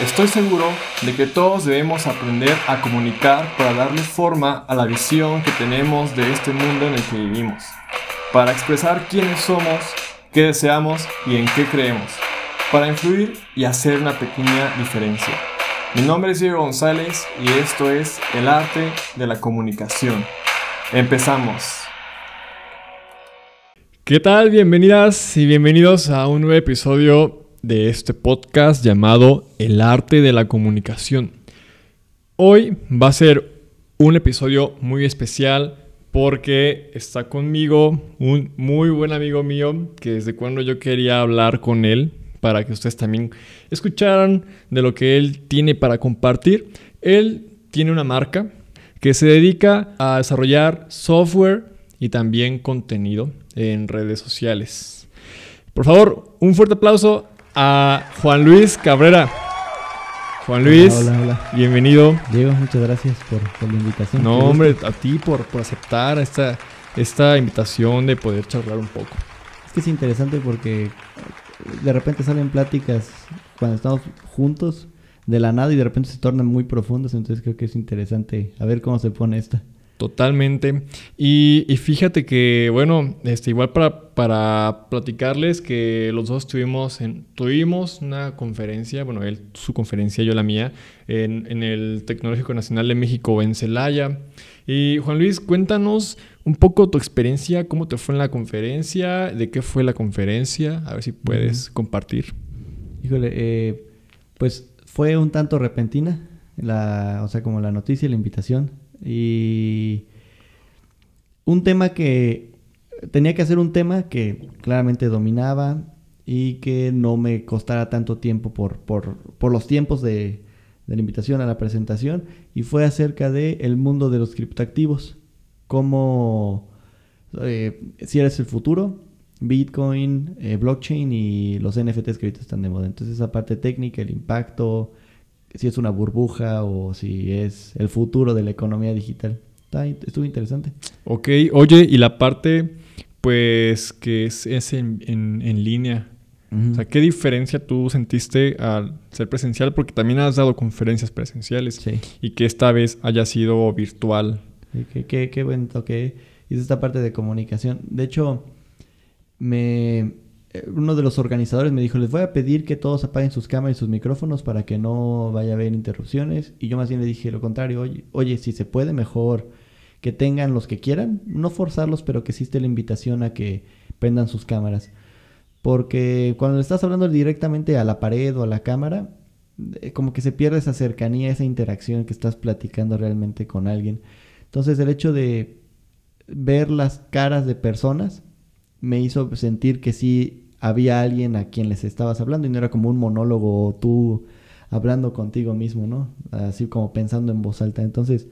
Estoy seguro de que todos debemos aprender a comunicar para darle forma a la visión que tenemos de este mundo en el que vivimos, para expresar quiénes somos, qué deseamos y en qué creemos, para influir y hacer una pequeña diferencia. Mi nombre es Diego González y esto es El arte de la comunicación. Empezamos. ¿Qué tal? Bienvenidas y bienvenidos a un nuevo episodio de este podcast llamado El arte de la comunicación. Hoy va a ser un episodio muy especial porque está conmigo un muy buen amigo mío que desde cuando yo quería hablar con él para que ustedes también escucharan de lo que él tiene para compartir. Él tiene una marca que se dedica a desarrollar software y también contenido en redes sociales. Por favor, un fuerte aplauso a Juan Luis Cabrera. Juan Luis, hola, hola, bienvenido. Diego, muchas gracias por, la invitación. No, hombre, a ti por, por aceptar esta, esta invitación de poder charlar un poco. Es que es interesante porque de repente salen pláticas cuando estamos juntos de la nada y de repente se tornan muy profundas, entonces creo que es interesante a ver cómo se pone esta. Totalmente. Y, fíjate que, bueno, este, igual para, para platicarles que los dos tuvimos, en, tuvimos una conferencia, bueno, él su conferencia, yo la mía, en, en el Tecnológico Nacional de México en Celaya. Y Juan Luis, cuéntanos un poco tu experiencia, cómo te fue en la conferencia, de qué fue la conferencia, a ver si puedes compartir. Híjole, eh, pues fue un tanto repentina, la, o sea, como la noticia, la invitación y un tema que tenía que hacer un tema que claramente dominaba y que no me costara tanto tiempo por, por, los tiempos de, la invitación a la presentación y fue acerca de el mundo de los criptoactivos, cómo eh, si eres el futuro, Bitcoin, eh, blockchain y los NFTs que ahorita están de moda. Entonces esa parte técnica, el impacto, si es una burbuja o si es el futuro de la economía digital. Está, estuvo interesante. Ok, oye, y la parte, pues, que es, es en, en, línea. O sea, ¿qué diferencia tú sentiste al ser presencial? Porque también has dado conferencias presenciales. Sí. Y que esta vez haya sido virtual. qué, qué, qué buen toque. Hice esta parte de comunicación. De hecho, me eh, uno de los organizadores me dijo, les voy a pedir que todos apaguen sus cámaras y sus micrófonos para que no vaya a haber interrupciones. Y yo más bien le dije lo contrario, oye, oye si se puede, mejor que tengan los que quieran, no forzarlos, pero que existe la invitación a que prendan sus cámaras. Porque cuando le estás hablando directamente a la pared o a la cámara, eh, como que se pierde esa cercanía, esa interacción que estás platicando realmente con alguien. Entonces el hecho de ver las caras de personas me hizo sentir que sí había alguien a quien les estabas hablando y no era como un monólogo o tú hablando contigo mismo, ¿no? Así como pensando en voz alta. Entonces,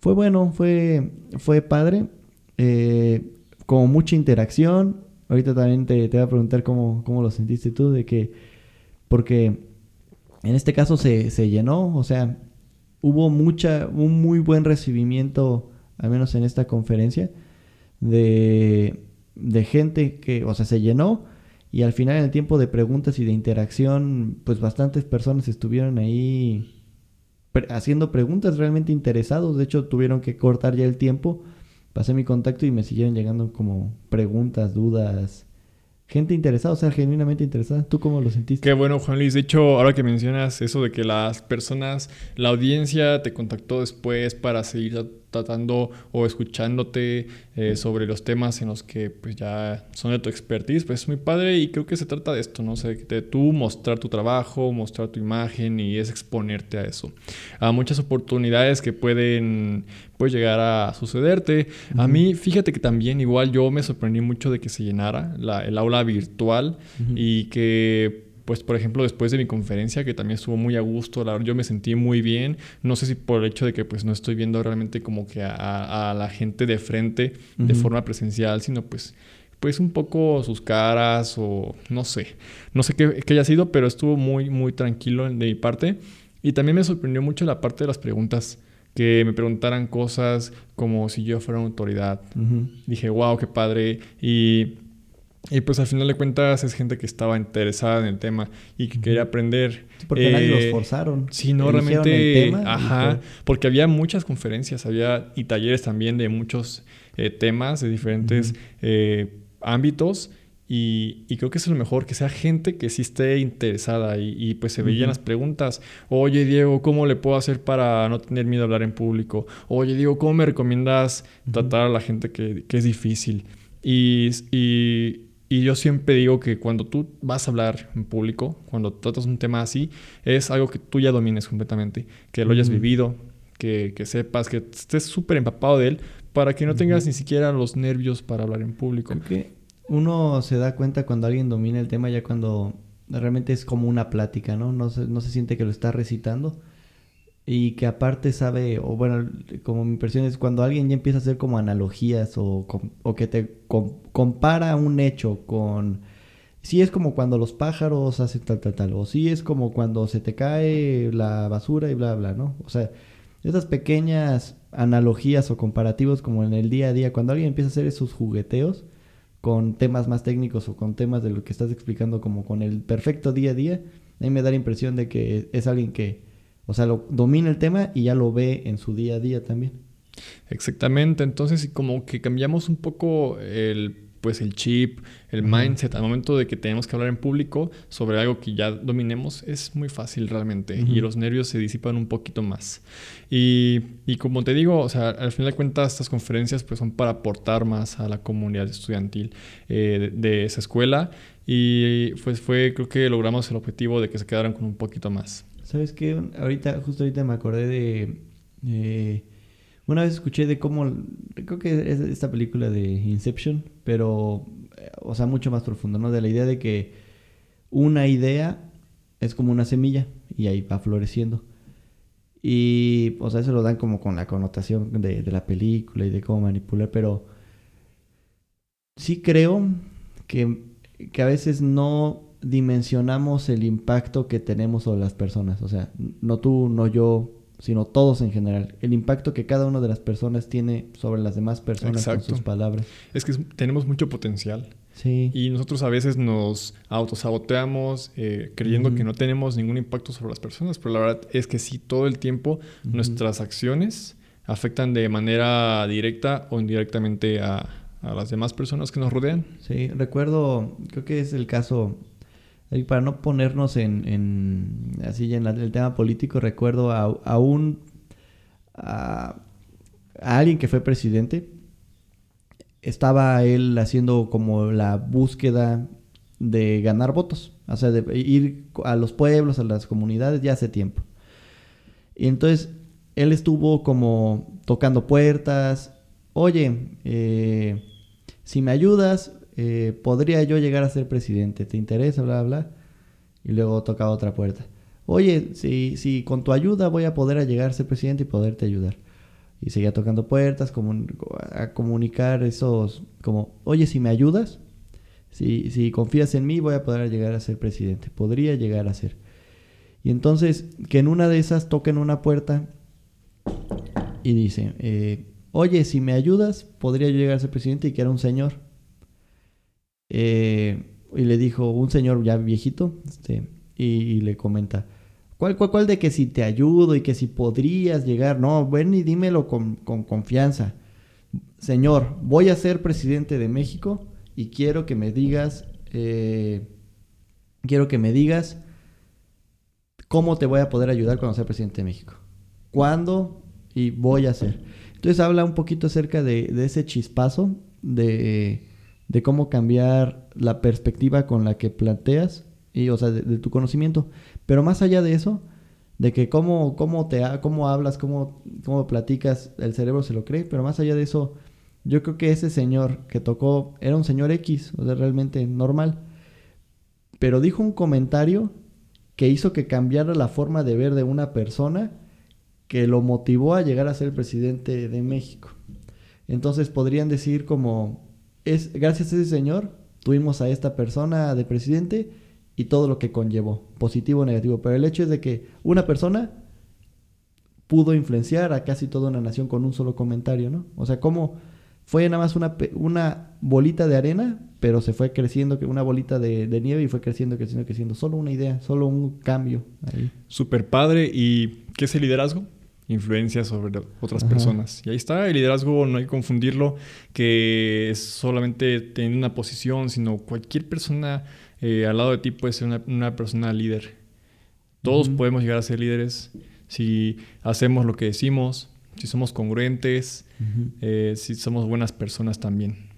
fue bueno, fue, fue padre, eh, como mucha interacción. Ahorita también te, te voy a preguntar cómo, cómo, lo sentiste tú, de que, porque en este caso se, se llenó, o sea, hubo mucha, un muy buen recibimiento, al menos en esta conferencia, de de gente que, o sea, se llenó y al final en el tiempo de preguntas y de interacción, pues bastantes personas estuvieron ahí haciendo preguntas realmente interesados. De hecho, tuvieron que cortar ya el tiempo. Pasé mi contacto y me siguieron llegando como preguntas, dudas, gente interesada, o sea, genuinamente interesada. ¿Tú cómo lo sentiste? Qué bueno, Juan Luis. De hecho, ahora que mencionas eso de que las personas, la audiencia te contactó después para seguir tratando o escuchándote eh, sobre los temas en los que pues ya son de tu expertise, pues es muy padre y creo que se trata de esto, ¿no? sé, de tú mostrar tu trabajo, mostrar tu imagen y es exponerte a eso. A muchas oportunidades que pueden pues, llegar a sucederte. A mí, fíjate que también igual yo me sorprendí mucho de que se llenara la, el aula virtual y que pues por ejemplo después de mi conferencia que también estuvo muy a gusto, la yo me sentí muy bien, no sé si por el hecho de que pues no estoy viendo realmente como que a, la gente de frente de forma presencial, sino pues pues un poco sus caras o no sé, no sé qué, qué, haya sido, pero estuvo muy muy tranquilo de mi parte. Y también me sorprendió mucho la parte de las preguntas que me preguntaran cosas como si yo fuera una autoridad. Dije, wow, qué padre. Y Y pues al final de cuentas es gente que estaba interesada en el tema y que quería aprender. porque nadie los eh, forzaron. Sí, no, realmente. ajá, porque había muchas conferencias, había y talleres también de muchos eh, temas, de diferentes eh, ámbitos. Y, creo que es lo mejor, que sea gente que sí esté interesada y, pues se veían las preguntas. Oye, Diego, ¿cómo le puedo hacer para no tener miedo a hablar en público? Oye, Diego, ¿cómo me recomiendas tratar a la gente que, que es difícil? Y, y, y yo siempre digo que cuando tú vas a hablar en público, cuando tratas un tema así, es algo que tú ya domines completamente, que lo hayas vivido, que, que, sepas, que estés súper empapado de él, para que no tengas ni siquiera los nervios para hablar en público. Porque uno se da cuenta cuando alguien domina el tema, ya cuando realmente es como una plática, ¿no? No se, no se siente que lo está recitando y que aparte sabe, o bueno, como mi impresión es cuando alguien ya empieza a hacer como analogías o, o que te compara un hecho con... Sí es como cuando los pájaros hacen tal, tal, tal. O sí es como cuando se te cae la basura y bla, bla, ¿no? O sea, esas pequeñas analogías o comparativos como en el día a día, cuando alguien empieza a hacer esos jugueteos con temas más técnicos o con temas de lo que estás explicando como con el perfecto día a día, a mí me da la impresión de que es alguien que o sea, lo domina el tema y ya lo ve en su día a día también. Exactamente, entonces como que cambiamos un poco el pues el chip, el mindset al momento de que tenemos que hablar en público sobre algo que ya dominemos es muy fácil realmente y los nervios se disipan un poquito más. Y, y, como te digo, o sea, al final de cuentas estas conferencias pues son para aportar más a la comunidad estudiantil eh, de, de, esa escuela y pues fue creo que logramos el objetivo de que se quedaran con un poquito más. ¿Sabes qué? Ahorita, justo ahorita me acordé de... una vez escuché de cómo... Creo que es esta película de Inception, pero... Eh, o sea, mucho más profundo, ¿no? De la idea de que una idea es como una semilla y ahí va floreciendo. Y, o sea, eso lo dan como con la connotación de, de la película y de cómo manipular, pero sí creo que, que a veces no dimensionamos el impacto que tenemos sobre las personas. O sea, no tú, no yo, sino todos en general. El impacto que cada una de las personas tiene sobre las demás personas con sus palabras. Es que tenemos mucho potencial. Sí. Y nosotros a veces nos autosaboteamos eh, creyendo que no tenemos ningún impacto sobre las personas, pero la verdad es que sí, todo el tiempo nuestras acciones afectan de manera directa o indirectamente a, a las demás personas que nos rodean. Sí, recuerdo, creo que es el caso para no ponernos en, así en el tema político, recuerdo a, un a, alguien que fue presidente. Estaba él haciendo como la búsqueda de ganar votos, o sea, de ir a los pueblos, a las comunidades ya hace tiempo. Y entonces él estuvo como tocando puertas, oye, eh, si me ayudas, eh, podría yo llegar a ser presidente, ¿te interesa? Bla, bla. Y luego toca otra puerta. Oye, si, si con tu ayuda voy a poder llegar a ser presidente y poderte ayudar. Y seguía tocando puertas, a comunicar esos, como, oye, si me ayudas, si, si confías en mí, voy a poder llegar a ser presidente. Podría llegar a ser. Y entonces, que en una de esas toquen una puerta y dice, eh, oye, si me ayudas, podría yo llegar a ser presidente y que era un señor. Eh, y le dijo un señor ya viejito, este, y, le comenta, ¿cuál, cuál, cuál de que si te ayudo y que si podrías llegar? No, ven y dímelo con, confianza. Señor, voy a ser presidente de México y quiero que me digas, eh, quiero que me digas cómo te voy a poder ayudar cuando sea presidente de México. ¿Cuándo? Y voy a hacer. Entonces habla un poquito acerca de, de ese chispazo de de cómo cambiar la perspectiva con la que planteas, y, o sea, de, tu conocimiento. Pero más allá de eso, de que cómo, cómo, te, cómo hablas, cómo, cómo platicas, el cerebro se lo cree, pero más allá de eso, yo creo que ese señor que tocó era un señor X, o sea, realmente normal, pero dijo un comentario que hizo que cambiara la forma de ver de una persona que lo motivó a llegar a ser presidente de México. Entonces podrían decir como, es gracias a ese señor tuvimos a esta persona de presidente y todo lo que conllevó, positivo o negativo. Pero el hecho es de que una persona pudo influenciar a casi toda una nación con un solo comentario, ¿no? O sea, cómo fue nada más una, una bolita de arena, pero se fue creciendo, una bolita de, nieve y fue creciendo, creciendo, creciendo. Solo una idea, solo un cambio ahí. Super padre. ¿Y qué es el liderazgo? Influencia sobre otras personas. Y ahí está, el liderazgo no hay que confundirlo, que es solamente tener una posición, sino cualquier persona eh, al lado de ti puede ser una, persona líder. Todos podemos llegar a ser líderes si hacemos lo que decimos, si somos congruentes, eh, si somos buenas personas también.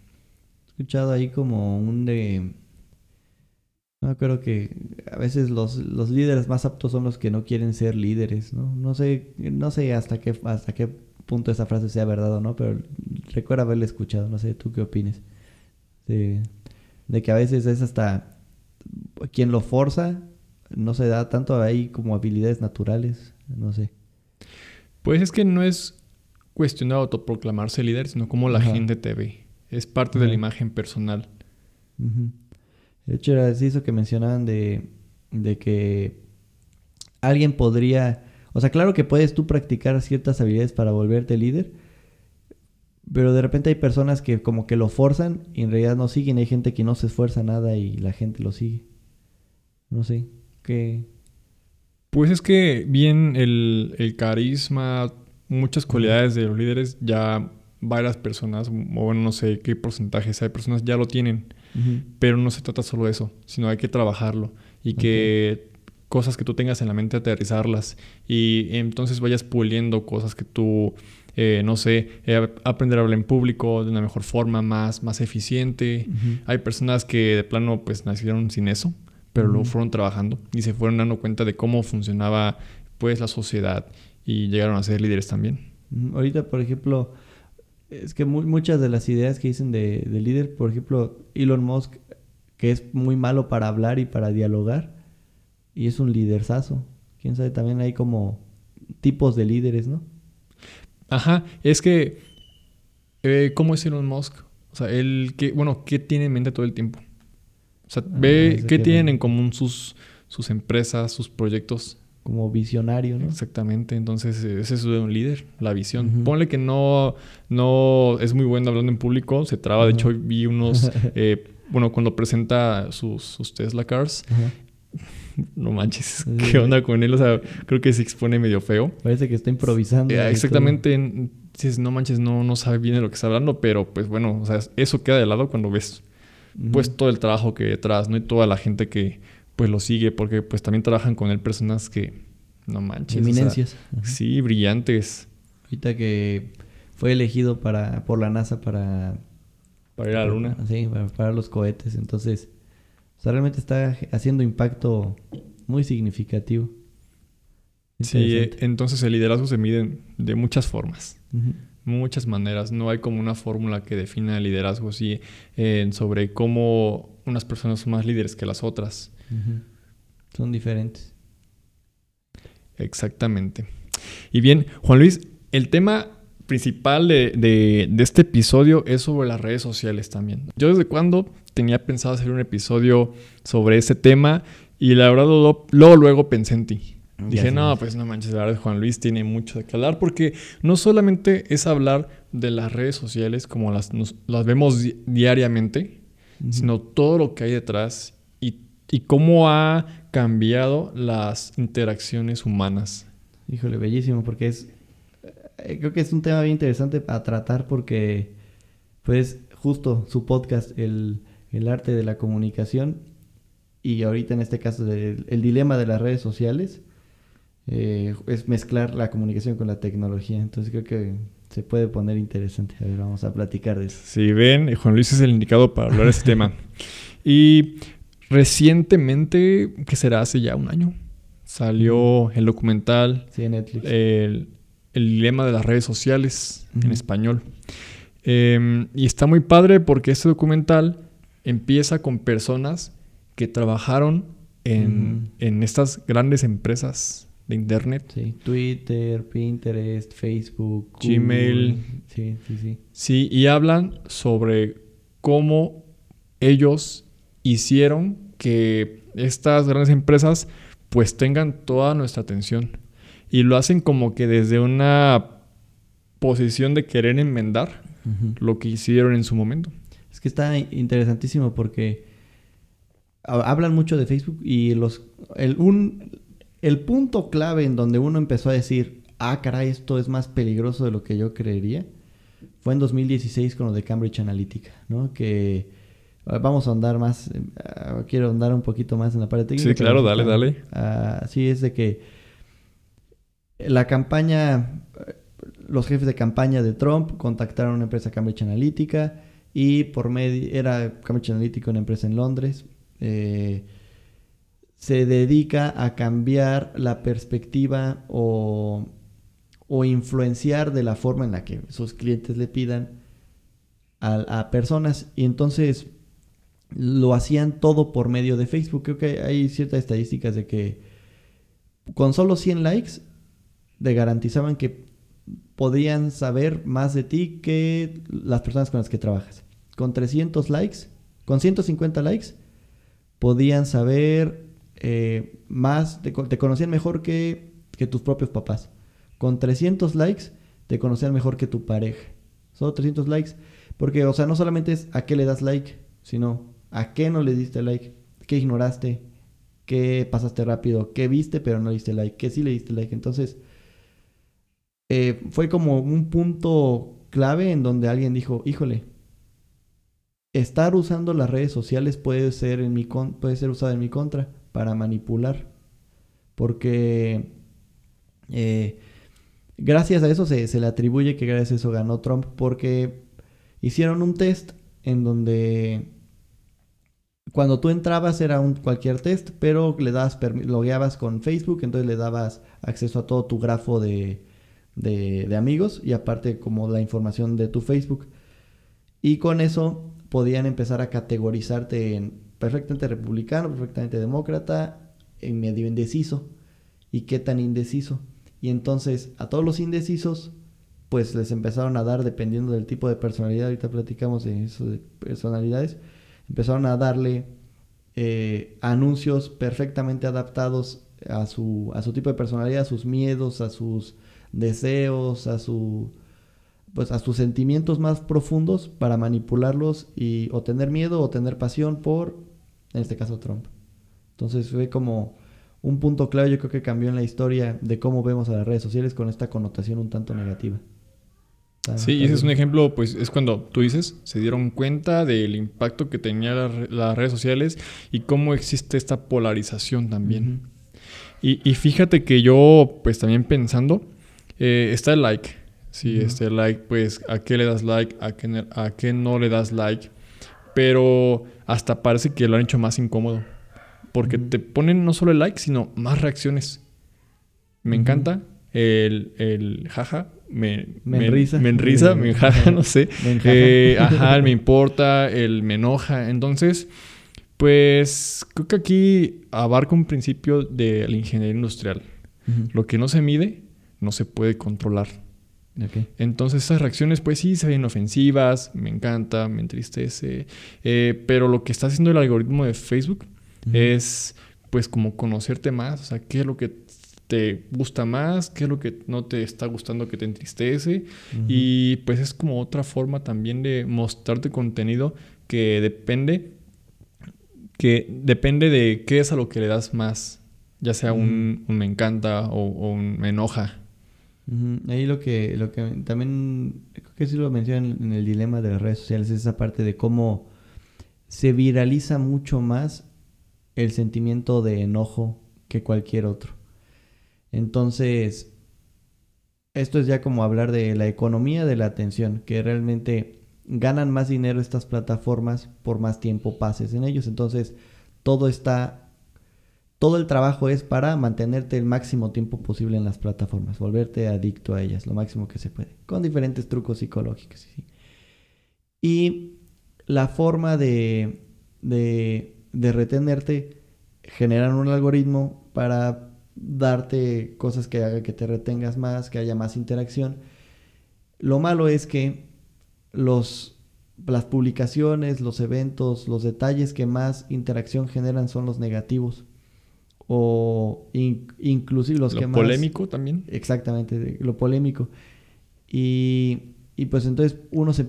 He escuchado ahí como un de... No, creo que a veces los, líderes más aptos son los que no quieren ser líderes, ¿no? No sé, no sé hasta qué, hasta qué punto esa frase sea verdad o no, pero recuerdo haberla escuchado, no sé, ¿tú qué opines? De, de que a veces es hasta quien lo forza, no se da tanto ahí como habilidades naturales, no sé. Pues es que no es cuestión de autoproclamarse líder, sino cómo la gente te ve. Es parte de la imagen personal. De hecho, era eso que mencionaban de, de que alguien podría... O sea, claro que puedes tú practicar ciertas habilidades para volverte líder, pero de repente hay personas que como que lo forzan y en realidad no siguen. Hay gente que no se esfuerza nada y la gente lo sigue. No sé, ¿qué, pues es que bien el, carisma, muchas cualidades de los líderes, ya varias personas, o bueno, no sé qué porcentaje sea de personas ya lo tienen. Pero no se trata solo de eso, sino hay que trabajarlo y que cosas que tú tengas en la mente aterrizarlas y entonces vayas puliendo cosas que tú, eh, no sé, eh, aprender a hablar en público de una mejor forma, más, más eficiente. Hay personas que de plano pues nacieron sin eso pero luego fueron trabajando y se fueron dando cuenta de cómo funcionaba pues la sociedad y llegaron a ser líderes también. Ahorita, por ejemplo, es que muchas de las ideas que dicen de, líder, por ejemplo, Elon Musk, que es muy malo para hablar y para dialogar, y es un liderzazo. Quién sabe, también hay como tipos de líderes, ¿no? Ajá, es que, eh, ¿cómo es Elon Musk? O sea, él, que, bueno, ¿qué tiene en mente todo el tiempo? O sea, ah, ve qué tienen en común sus, sus empresas, sus proyectos. Como visionario, ¿no? Exactamente, entonces ese es un líder, la visión. Ponle que no, no es muy bueno hablando en público, se traba. De hecho, vi unos, eh, bueno, cuando presenta sus, sus Tesla Cars, no manches, ¿qué onda con él? O sea, creo que se expone medio feo. Parece que está improvisando. Eh, exactamente, dices, no manches, no, no sabe bien de lo que está hablando, pero pues bueno, o sea, eso queda de lado cuando ves pues todo el trabajo que hay detrás, ¿no? Y toda la gente que pues lo sigue, porque pues también trabajan con él personas que, no manches. Eminencias. sí, brillantes. Ahorita que fue elegido para, por la NASA para... Para ir a la luna. Sí, para, los cohetes. Entonces, realmente está haciendo impacto muy significativo. Sí, entonces el liderazgo se mide de muchas formas muchas maneras. No hay como una fórmula que defina el liderazgo así sobre cómo unas personas son más líderes que las otras. Son diferentes. Exactamente. Y bien, Juan Luis, el tema principal de, de, este episodio es sobre las redes sociales también. Yo desde cuando tenía pensado hacer un episodio sobre ese tema y la verdad luego, luego pensé en ti. Dije, no, pues no manches, la verdad Juan Luis tiene mucho de que hablar porque no solamente es hablar de las redes sociales como las, las vemos diariamente, sino todo lo que hay detrás y, cómo ha cambiado las interacciones humanas. Híjole, bellísimo, porque es, eh, creo que es un tema bien interesante a tratar porque, pues, justo su podcast, el, el arte de la comunicación, y ahorita en este caso el dilema de las redes sociales, eh, es mezclar la comunicación con la tecnología. Entonces creo que se puede poner interesante. A ver, vamos a platicar de eso. Sí, ven, Juan Luis es el indicado para hablar de este tema. Y recientemente, que será hace ya un año, salió el documental. Sí, en Netflix. El, dilema de las redes sociales en español. Em, y está muy padre porque este documental empieza con personas que trabajajaron en, en estas grandes empresas de internet. Sí, Twitter, Pinterest, Facebook, Gmail. Sí, sí, sí. Sí, y hablan sobre cómo ellos hicieron que estas grandes empresas pues tengan toda nuestra atención. Y lo hacen como que desde una posición de querer enmendar lo que hicieron en su momento. Es que está interesantísimo porque hablan mucho de Facebook y los el, un, el punto clave en donde uno empezó a decir, ah, caray, esto es más peligroso de lo que yo creería, fue en 2016 con lo de Cambridge Analytica, ¿no? Que vamos a andar más, eh, quiero andar un poquito más en la parte técnica. Sí, claro, dale, dale. Así es de que la campaña, los jefes de campaña de Trump contactaron a una empresa Cambridge Analytica y por medio, era Cambridge Analytica, una empresa en Londres, eh, se dedica a cambiar la perspectiva o, o, influenciar de la forma en la que sus clientes le pidan a, a, personas. Y entonces lo hacían todo por medio de Facebook. Creo que hay ciertas estadísticas de que con solo 100 likes te garantizaban que podían saber más de ti que las personas con las que trabajas. Con 300 likes, con 150 likes, podían saber eh, más, te, conocían mejor que, que, tus propios papás. Con 300 likes, te conocían mejor que tu pareja. Solo 300 likes. Porque, o sea, no solamente es a qué le das like, sino a qué no le diste like, qué ignoraste, qué pasaste rápido, qué viste pero no le diste like, qué sí le diste like. Entonces, eh, fue como un punto clave en donde alguien dijo, híjole, estar usando las redes sociales puede ser, en mi puede ser usado en mi contra para manipular. Porque eh, gracias a eso se, le atribuye que gracias a eso ganó Trump. Porque hicieron un test en donde cuando tú entrabas era un cualquier test, pero le dabas logueabas con Facebook, entonces le dabas acceso a todo tu grafo de, de amigos y aparte como la información de tu Facebook. Y con eso podían empezar a categorizarte en perfectamente republicano, perfectamente demócrata, en medio indeciso. ¿Y qué tan indeciso? Y entonces a todos los indecisos, pues les empezaron a dar, dependiendo del tipo de personalidad, ahorita platicamos de eso de personalidades, empezaron a darle eh, anuncios perfectamente adaptados a su, a su tipo de personalidad, a sus miedos, a sus deseos, a su pues a sus sentimientos más profundos para manipularlos y o tener miedo o tener pasión por, en este caso, Trump. Entonces fue como un punto clave, yo creo que cambió en la historia de cómo vemos a las redes sociales con esta connotación un tanto negativa. Sí, y ese es un ejemplo, pues es cuando tú dices, se dieron cuenta del impacto que tenían las redes sociales y cómo existe esta polarización también. y, y, fíjate que yo, pues también pensando, eh, está el like. Sí, este like, pues, ¿a qué le das like? ¿A qué, ¿A qué no le das like? Pero hasta parece que lo han hecho más incómodo. Porque te ponen no solo el like, sino más reacciones. Me encanta el, el jaja. Me, me, enrisa. Me enrisa, me jaja, no sé. Me eh, ajá, me importa, el me enoja. Entonces, pues creo que aquí abarca un principio de la ingeniería industrial. Lo que no se mide, no se puede controlar. Entonces esas reacciones pues sí se ven ofensivas, me encanta, me entristece, eh, pero lo que está haciendo el algoritmo de Facebook es pues como conocerte más, o sea, qué es lo que te gusta más, qué es lo que no te está gustando que te entristece y pues es como otra forma también de mostrarte contenido que depende que depende de qué es a lo que le das más, ya sea un, me encanta o, o un me enoja. Ahí lo que, lo que también, creo que sí lo mencionan en el dilema de las redes sociales, es esa parte de cómo se viraliza mucho más el sentimiento de enojo que cualquier otro. Entonces, esto es ya como hablar de la economía de la atención, que realmente ganan más dinero estas plataformas por más tiempo pases en ellos. Entonces, todo está todo el trabajo es para mantenerte el máximo tiempo posible en las plataformas, volverte adicto a ellas, lo máximo que se puede, con diferentes trucos psicológicos. Y la forma de, de, de retenerte, generan un algoritmo para darte cosas que hagan que te retengas más, que haya más interacción. Lo malo es que los, las publicaciones, los eventos, los detalles que más interacción generan son los negativos o inclusive los lo que más... polémico también. Exactamente, lo polémico. Y Y pues entonces uno se,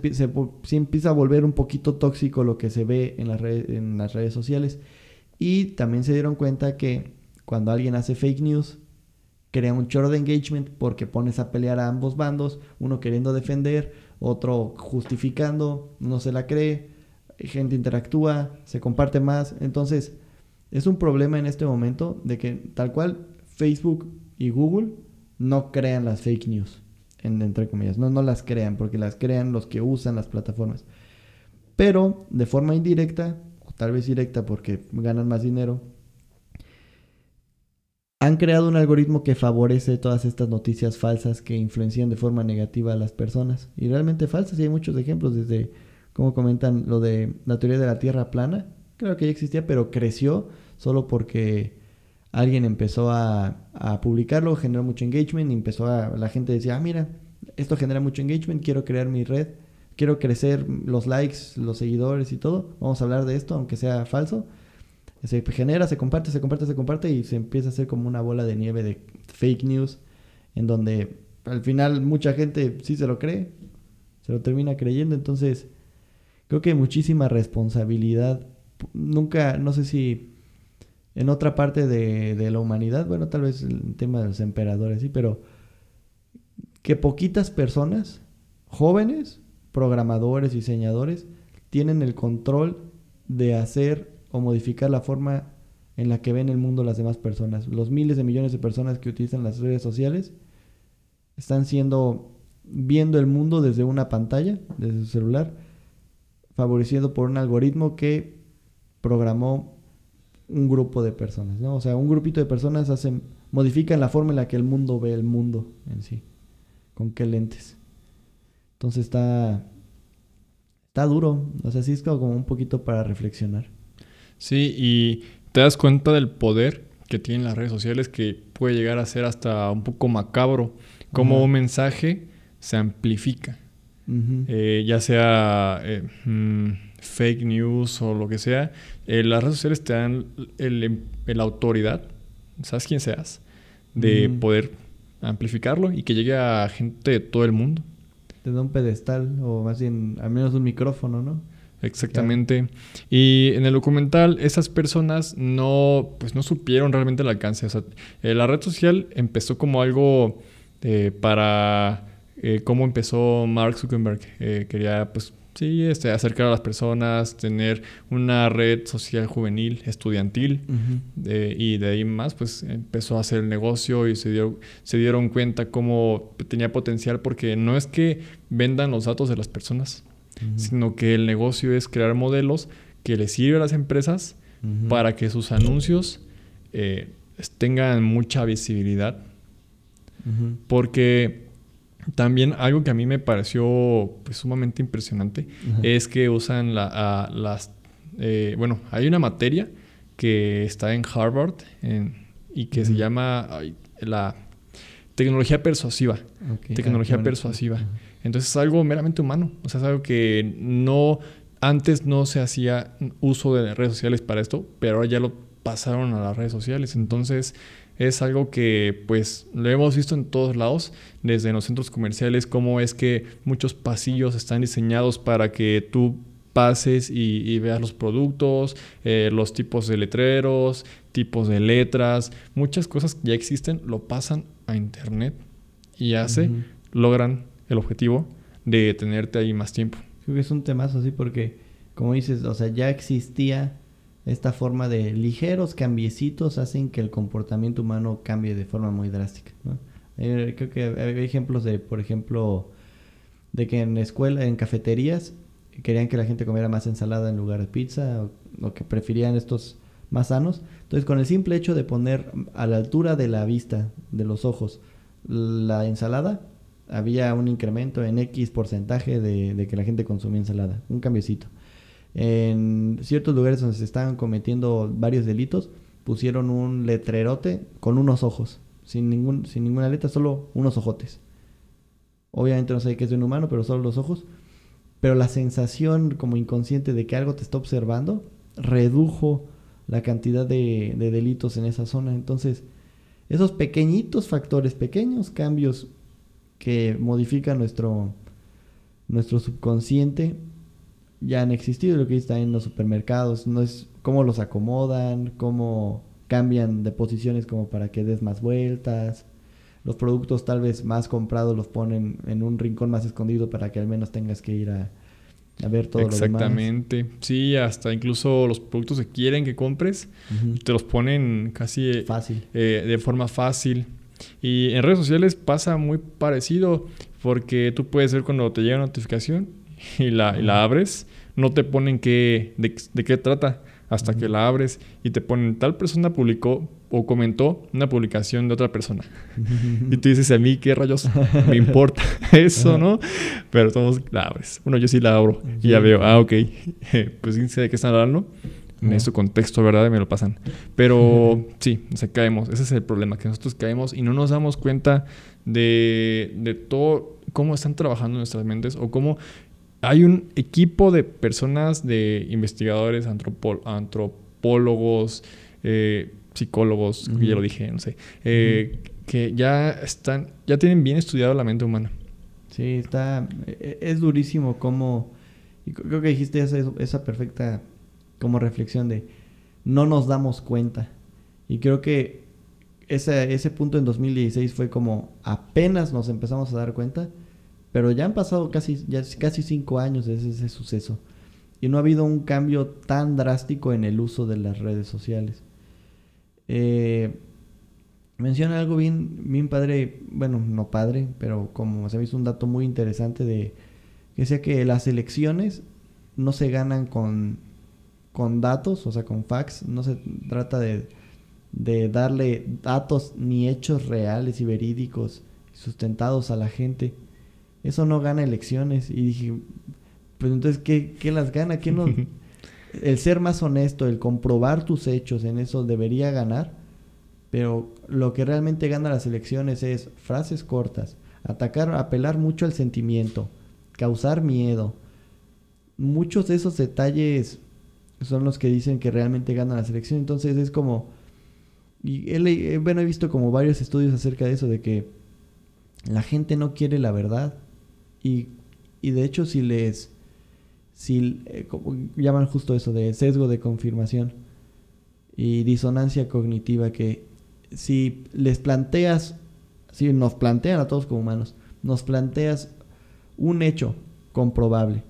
empieza a volver un poquito tóxico lo que se ve en las, en las redes sociales. Y también se dieron cuenta que cuando alguien hace fake news, crea un chorro de engagement porque pones a pelear a ambos bandos, uno queriendo defender, otro justificando, no se la cree, gente interactúa, se comparte más. Entonces, es un problema en este momento de que tal cual Facebook y Google no crean las fake news entre comillas. No, no las crean, porque las crean los que usan las plataformas. Pero de forma indirecta, o tal vez directa porque ganan más dinero, han creado un algoritmo que favorece todas estas noticias falsas que influencian de forma negativa a las personas. Y realmente falsas, y hay muchos ejemplos, desde, como comentan, lo de la teoría de la Tierra plana. Creo que ya existía, pero creció solo porque alguien empezó a, publicarlo, generó mucho engagement y empezó a, la gente decía, ah, mira, esto genera mucho engagement, quiero crear mi red, quiero crecer los likes, los seguidores y todo, vamos a hablar de esto, aunque sea falso. Se genera, se comparte, se comparte, se comparte y se empieza a hacer como una bola de nieve de fake news, en donde al final mucha gente sí se lo cree, se lo termina creyendo, entonces creo que muchísima responsabilidad. Nunca, no sé si en otra parte de, la humanidad, bueno, tal vez el tema de los emperadores, sí, pero que poquitas personas, jóvenes, programadores, diseñadores, tienen el control de hacer o modificar la forma en la que ven el mundo las demás personas. Los miles de millones de personas que utilizan las redes sociales están siendo viendo el mundo desde una pantalla, desde su celular, favorecido por un algoritmo que programó un grupo de personas, ¿no? O sea, un grupito de personas hacen, modifican la forma en la que el mundo ve el mundo en sí. ¿Con qué lentes? Entonces está, está duro. O sea, sí es como un poquito para reflexionar. Sí, y te das cuenta del poder que tienen las redes sociales que puede llegar a ser hasta un poco macabro. Como un mensaje se amplifica. Eh, ya sea eh, mm, fake news o lo que sea, eh, las redes sociales te dan la autoridad, sabes quién seas, de poder amplificarlo y que llegue a gente de todo el mundo. Te da un pedestal o más bien al menos un micrófono, ¿no? Exactamente. Y en el documental esas personas no, pues no supieron realmente el alcance. O sea, eh, la red social empezó como algo eh, para cómo empezó Mark Zuckerberg. quería pues Sí, este, acercar a las personas, tener una red social juvenil, estudiantil, y de ahí más, pues empezó a hacer el negocio y se, dio, se dieron cuenta cómo tenía potencial, porque no es que vendan los datos de las personas, sino que el negocio es crear modelos que les sirven a las empresas para que sus anuncios eh, tengan mucha visibilidad. Porque también algo que a mí me pareció pues, sumamente impresionante es que usan la, las... Eh, bueno, hay una materia que está en Harvard y que se llama la tecnología persuasiva. tecnología persuasiva. Entonces es algo meramente humano. O sea, es algo que no... Antes no se hacía uso de redes sociales para esto, pero ahora ya lo pasaron a las redes sociales. Entonces es algo que pues lo hemos visto en todos lados, desde los centros comerciales, cómo es que muchos pasillos están diseñados para que tú pases y, veas los productos, eh, los tipos de letreros, tipos de letras, muchas cosas que ya existen, lo pasan a internet y hace, logran el objetivo de tenerte ahí más tiempo. Creo que es un temazo así porque, como dices, o sea, ya existía esta forma de ligeros cambiecitos hacen que el comportamiento humano cambie de forma muy drástica. Eh, creo que hay ejemplos de, por ejemplo, de que en escuela, en cafeterías, querían que la gente comiera más ensalada en lugar de pizza, o, que preferían estos más sanos. Entonces, con el simple hecho de poner a la altura de la vista, de los ojos, la ensalada, había un incremento en X porcentaje de, que la gente consumía ensalada, un cambiecito. En ciertos lugares donde se estaban cometiendo varios delitos, pusieron un letrerote con unos ojos, sin, ningún, sin ninguna letra, solo unos ojotes. Obviamente no sé qué es de un humano, pero solo los ojos. Pero la sensación como inconsciente de que algo te está observando redujo la cantidad de, de delitos en esa zona. Entonces, esos pequeñitos factores, pequeños cambios que modifican nuestro, nuestro subconsciente ya han existido, lo que está en los supermercados, no es cómo los acomodan, cómo cambian de posiciones como para que des más vueltas. Los productos tal vez más comprados los ponen en un rincón más escondido para que al menos tengas que ir a, a ver todo Exactamente. Lo demás. Sí, hasta incluso los productos que quieren que compres, te los ponen casi eh, fácil. Eh, de forma fácil. Y en redes sociales pasa muy parecido, porque tú puedes ver cuando te llega una notificación y la, y la abres, no te ponen qué, de, de qué trata hasta que la abres y te ponen tal persona publicó o comentó una publicación de otra persona. y tú dices, a mí qué rayos me importa eso, ¿no? Pero todos la abres. Bueno, yo sí la abro y ya veo, ah, ok, pues sé de qué están hablando. En ese contexto, ¿verdad? Me lo pasan. Pero sí, o sea, caemos. Ese es el problema, que nosotros caemos y no nos damos cuenta de, de todo, cómo están trabajando nuestras mentes o cómo hay un equipo de personas, de investigadores, antropólogos, eh, psicólogos, ya lo dije, no sé, eh, que ya están, ya tienen bien estudiado la mente humana. Sí, está, e, es durísimo como, y creo que dijiste esa, esa perfecta como reflexión de no nos damos cuenta. Y creo que ese, ese punto en 2016 fue como apenas nos empezamos a dar cuenta pero ya han pasado casi, ya casi cinco años desde ese suceso. Y no ha habido un cambio tan drástico en el uso de las redes sociales. Eh, menciona algo bien, bien padre, bueno, no padre, pero como se ha visto un dato muy interesante de que decía que las elecciones no se ganan con, con datos, o sea, con fax, no se trata de, de darle datos ni hechos reales y verídicos sustentados a la gente, eso no gana elecciones. Y dije, pues entonces, ¿qué, qué las gana? ¿Qué no? el ser más honesto, el comprobar tus hechos en eso debería ganar. Pero lo que realmente gana las elecciones es frases cortas, atacar, apelar mucho al sentimiento, causar miedo. Muchos de esos detalles son los que dicen que realmente ganan las elecciones. Entonces es como... Y he, bueno, he visto como varios estudios acerca de eso, de que la gente no quiere la verdad. Y, de hecho, si les. Si, eh, llaman justo eso de sesgo de confirmación y disonancia cognitiva, que si les planteas, si nos plantean a todos como humanos, nos planteas un hecho comprobable,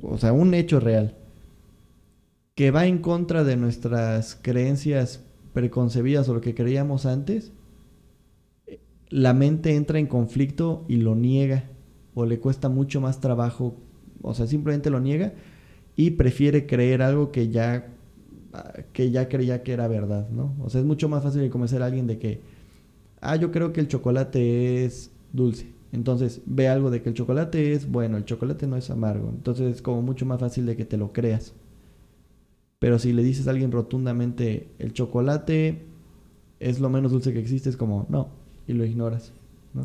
o sea, un hecho real, que va en contra de nuestras creencias preconcebidas o lo que creíamos antes, la mente entra en conflicto y lo niega o le cuesta mucho más trabajo, o sea, simplemente lo niega y prefiere creer algo que ya que ya creía que era verdad, ¿no? O sea, es mucho más fácil de convencer a alguien de que ah, yo creo que el chocolate es dulce. Entonces, ve algo de que el chocolate es bueno, el chocolate no es amargo. Entonces, es como mucho más fácil de que te lo creas. Pero si le dices a alguien rotundamente, el chocolate es lo menos dulce que existe, es como, no, y lo ignoras.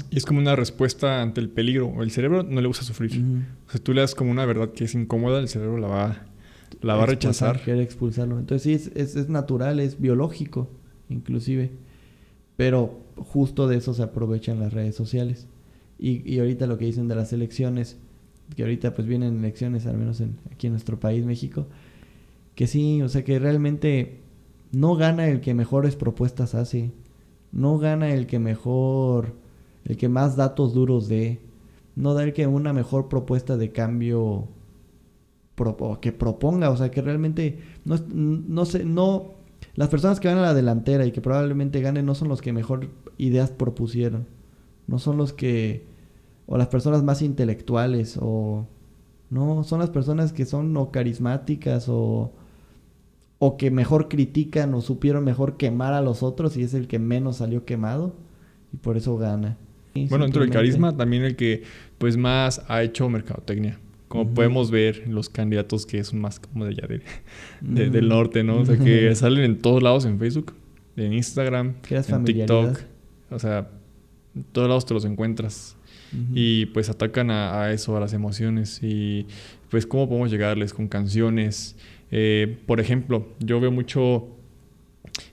Y es como una respuesta ante el peligro. El cerebro no le gusta sufrir. O sea, tú le das como una verdad que es incómoda, el cerebro la va, la va a rechazar. Quiere expulsarlo. Entonces sí, es, es, natural, es biológico, inclusive. Pero justo de eso se aprovechan las redes sociales. Y, y ahorita lo que dicen de las elecciones, que ahorita pues vienen elecciones, al menos en, aquí en nuestro país, México, que sí, o sea que realmente no gana el que mejores propuestas hace. No gana el que mejor el que más datos duros dé, no dar que una mejor propuesta de cambio que proponga, o sea, que realmente no, no sé, no, las personas que van a la delantera y que probablemente ganen no son los que mejor ideas propusieron, no son los que, o las personas más intelectuales, o no, son las personas que son o carismáticas o, o que mejor critican o supieron mejor quemar a los otros y es el que menos salió quemado y por eso gana bueno, dentro del carisma también el que pues más ha hecho mercadotecnia. Como podemos ver los candidatos que son más como de allá de, del norte, ¿no? O sea, que salen en todos lados en Facebook, en Instagram, en TikTok. O sea, en todos lados te los encuentras. Y pues atacan a, eso, a las emociones. Y pues cómo podemos llegarles con canciones. Eh, por ejemplo, yo veo mucho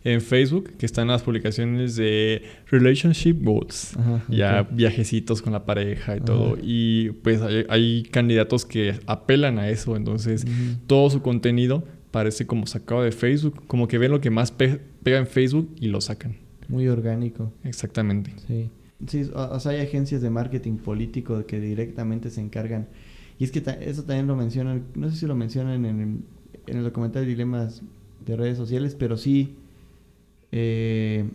en Facebook, que están las publicaciones de Relationship Goals. ya viajecitos con la pareja y todo. Y pues hay, candidatos que apelan a eso. Entonces, todo su contenido parece como sacado de Facebook. Como que ven lo que más pega en Facebook y lo sacan. Muy orgánico. Exactamente. Sí. Sí, o sea, hay agencias de marketing político que directamente se encargan. Y es que eso también lo mencionan, no sé si lo mencionan en el, en el documental de Dilemas de redes sociales, pero sí eh,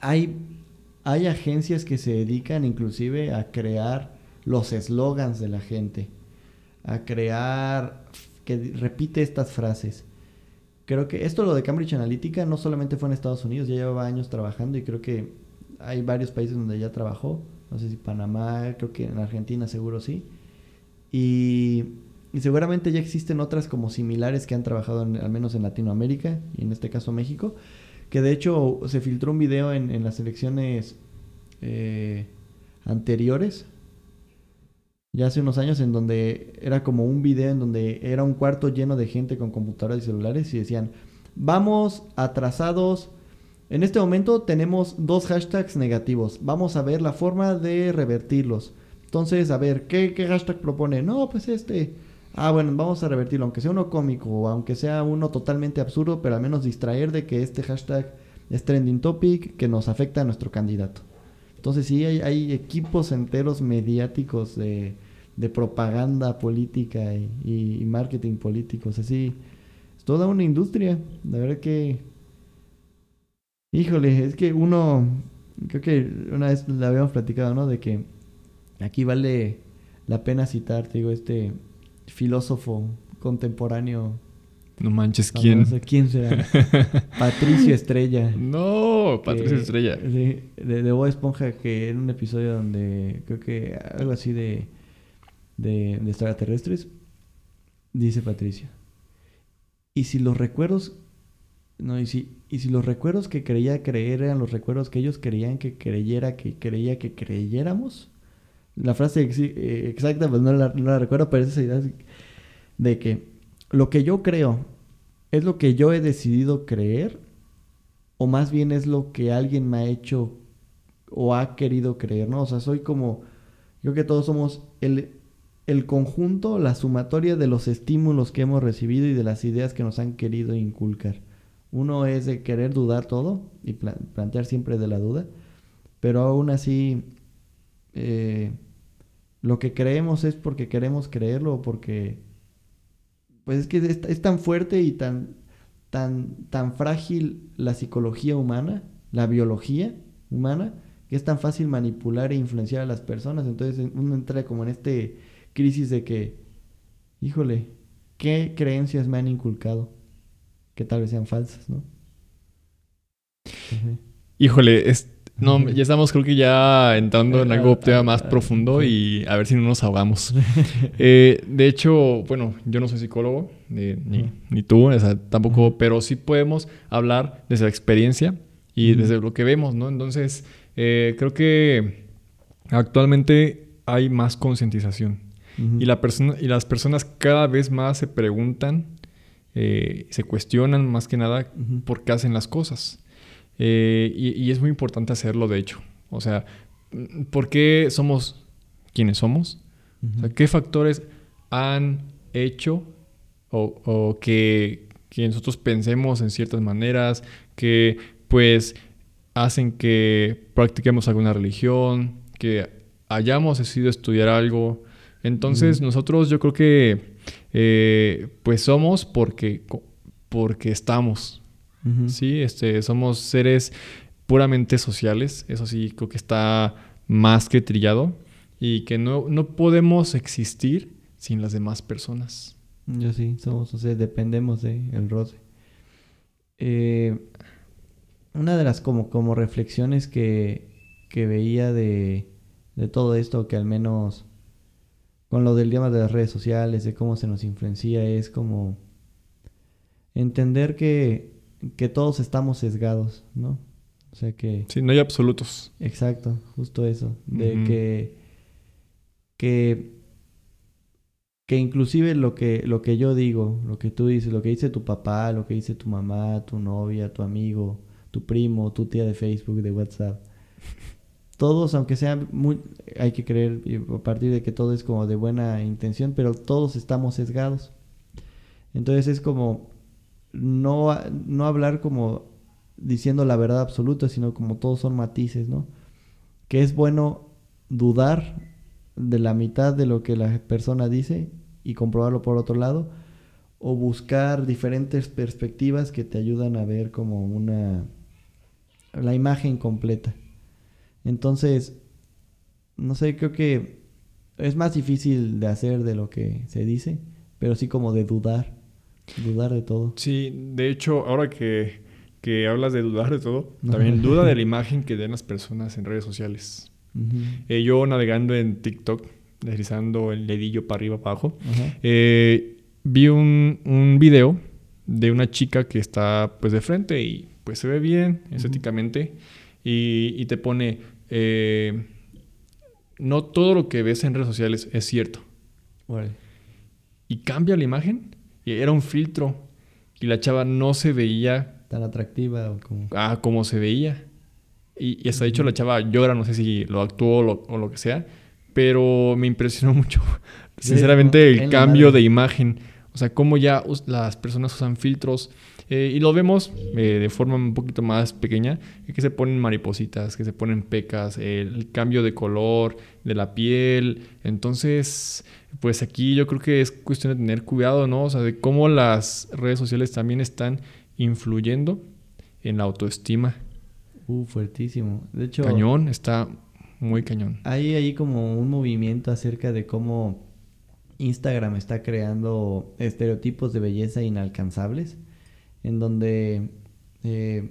hay, hay agencias que se dedican inclusive a crear los eslogans de la gente, a crear, que repite estas frases. Creo que esto lo de Cambridge Analytica no solamente fue en Estados Unidos, ya llevaba años trabajando y creo que hay varios países donde ya trabajó, no sé si Panamá, creo que en Argentina seguro sí. Y, seguramente ya existen otras como similares que han trabajado al menos en Latinoamérica y en este caso México, que de hecho se filtró un video en, las elecciones eh, anteriores, ya hace unos años, en donde era como un video en donde era un cuarto lleno de gente con computadoras y celulares y decían, vamos atrasados en este momento tenemos dos hashtags negativos. Vamos a ver la forma de revertirlos. Entonces, a ver, ¿qué, hashtag propone? No, pues este. Ah, bueno, vamos a revertirlo, aunque sea uno cómico o aunque sea uno totalmente absurdo, pero al menos distraer de que este hashtag es trending topic que nos afecta a nuestro candidato. Entonces sí, hay, equipos enteros mediáticos de, propaganda política y, marketing político. así es toda una industria. La verdad que Híjole, es que uno, creo que una vez la habíamos platicado, ¿no? De que aquí vale la pena citar, te digo, este filósofo contemporáneo. No manches, ¿quién? No sé quién será. Patricio Estrella. No, Patricio Estrella. De, de, de Esponja, que en un episodio donde creo que algo así de, de, de extraterrestres, dice Patricio. Y si los recuerdos no, y si, y si los recuerdos que creía creer eran los recuerdos que ellos creían que creyera, que creía que creyéramos. La frase eh, exacta, pues no la, no la recuerdo, pero es esa idea de que lo que yo creo es lo que yo he decidido creer, o más bien es lo que alguien me ha hecho o ha querido creer, ¿no? O sea, soy como, yo creo que todos somos el, el conjunto, la sumatoria de los estímulos que hemos recibido y de las ideas que nos han querido inculcar. Uno es de querer dudar todo y plantear siempre de la duda, pero aún así eh, lo que creemos es porque queremos creerlo o porque pues es que es, tan fuerte y tan, tan, tan frágil la psicología humana, la biología humana, que es tan fácil manipular e influenciar a las personas. Entonces uno entra como en este crisis de que, híjole, ¿qué creencias me han inculcado? que tal vez sean falsas, ¿no? Híjole, no, ya estamos creo que ya entrando en algo tema más profundo y a ver si no nos ahogamos. Eh, de hecho, bueno, yo no soy psicólogo, ni, tú, tampoco, pero sí podemos hablar desde la experiencia y desde lo que vemos, ¿no? Entonces, eh, creo que actualmente hay más concientización y, la persona, y las personas cada vez más se preguntan eh, se cuestionan más que nada por qué hacen las cosas. Eh, y, es muy importante hacerlo, de hecho. O sea, ¿por qué somos quienes somos? ¿Qué factores han hecho o, que, que, nosotros pensemos en ciertas maneras que pues hacen que practiquemos alguna religión, que hayamos decidido estudiar algo? Entonces nosotros yo creo que eh, pues somos porque, porque estamos. Sí, este, somos seres puramente sociales. Eso sí, creo que está más que trillado. Y que no, no podemos existir sin las demás personas. Yo sí, somos, o sea, dependemos de el roce. Eh, una de las como, como reflexiones que, que veía de, de todo esto, que al menos con lo del tema de las redes sociales, de cómo se nos influencia, es como entender que, que todos estamos sesgados, ¿no? O sea que... Sí, no hay absolutos. Exacto, justo eso. De que, que que inclusive lo que, lo que yo digo, lo que tú dices, lo que dice tu papá, lo que dice tu mamá, tu novia, tu amigo, tu primo, tu tía de Facebook, de WhatsApp, todos, aunque sean muy, hay que creer a partir de que todo es como de buena intención, pero todos estamos sesgados. Entonces es como no, no hablar como diciendo la verdad absoluta, sino como todos son matices, ¿no? Que es bueno dudar de la mitad de lo que la persona dice y comprobarlo por otro lado, o buscar diferentes perspectivas que te ayudan a ver como una la imagen completa. Entonces, no sé, creo que es más difícil de hacer de lo que se dice, pero sí como de dudar, dudar de todo. Sí, de hecho, ahora que, que hablas de dudar de todo, también duda de la imagen que den las personas en redes sociales. Eh, yo navegando en TikTok, deslizando el dedillo para arriba, para abajo, eh, vi un, un, video de una chica que está pues de frente y pues se ve bien estéticamente y, y, te pone, eh, no todo lo que ves en redes sociales es cierto. Y cambia la imagen era un filtro y la chava no se veía tan atractiva o como... Ah, como se veía. Y, y hasta dicho la chava llora, no sé si lo actuó o lo, que sea, pero me impresionó mucho, sinceramente, el cambio de imagen. O sea, cómo ya las personas usan filtros. Eh, y lo vemos eh, de forma un poquito más pequeña, que se ponen maripositas, que se ponen pecas, el cambio de color de la piel. Entonces, pues aquí yo creo que es cuestión de tener cuidado, ¿no? O sea, de cómo las redes sociales también están influyendo en la autoestima Uh, fuertísimo. De hecho... Cañón, está muy cañón. Hay ahí como un movimiento acerca de cómo Instagram está creando estereotipos de belleza inalcanzables, en donde... Eh,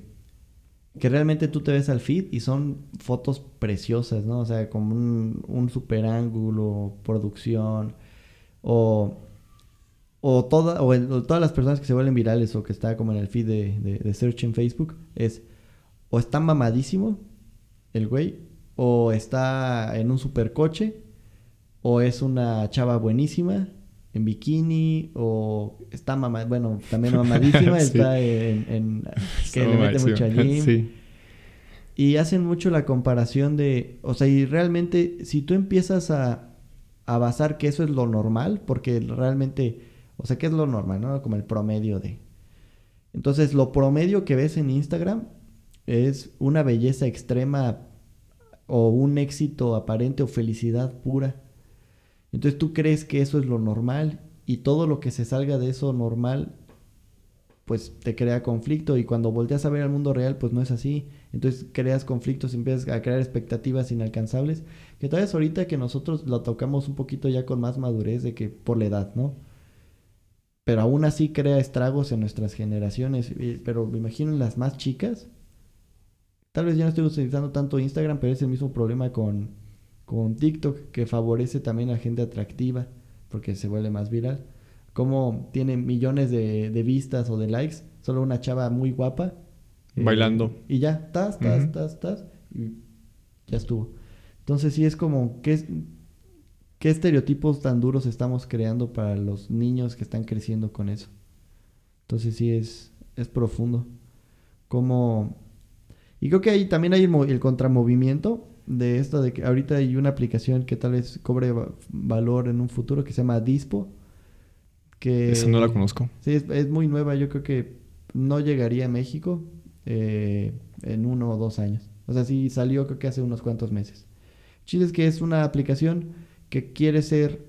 que realmente tú te ves al feed y son fotos preciosas, ¿no? O sea, como un, super ángulo, producción, o, o, toda, o, todas las personas que se vuelven virales o que está como en el feed de, de search en Facebook, es o está mamadísimo el güey, o está en un supercoche, o es una chava buenísima en bikini, o está mamá, bueno, también mamadísima, está en, que le mete mucho allí. Y hacen mucho la comparación de, o sea, y realmente si tú empiezas a, a basar que eso es lo normal, porque realmente, o sea, ¿qué es lo normal? ¿no? Como el promedio de... Entonces, lo promedio que ves en Instagram es una belleza extrema o un éxito aparente o felicidad pura. Entonces tú crees que eso es lo normal y todo lo que se salga de eso normal pues te crea conflicto y cuando volteas a ver al mundo real pues no es así. Entonces creas conflictos empiezas a crear expectativas inalcanzables que todavía es ahorita que nosotros lo tocamos un poquito ya con más madurez de que por la edad, ¿no? Pero aún así crea estragos en nuestras generaciones. Pero me imagino en las más chicas, Tal vez ya no estoy utilizando tanto Instagram, pero es el mismo problema con, con TikTok, que favorece también a gente atractiva, porque se vuelve más viral. Como tiene millones de, vistas o de likes, solo una chava muy guapa. Eh, Bailando. Y ya, tas, tas, tas, tas, y ya estuvo. Entonces sí es como, ¿qué, ¿qué estereotipos tan duros estamos creando para los niños que están creciendo con eso? Entonces sí es, es profundo. Como y creo que ahí también hay el, contramovimiento de esto de que ahorita hay una aplicación que tal vez cobre valor en un futuro que se llama Dispo. Que, Esa no la conozco. Sí, es, muy nueva. Yo creo que no llegaría a México eh, en uno o dos años. O sea, sí salió creo que hace unos cuantos meses. Chile es que es una aplicación que quiere ser,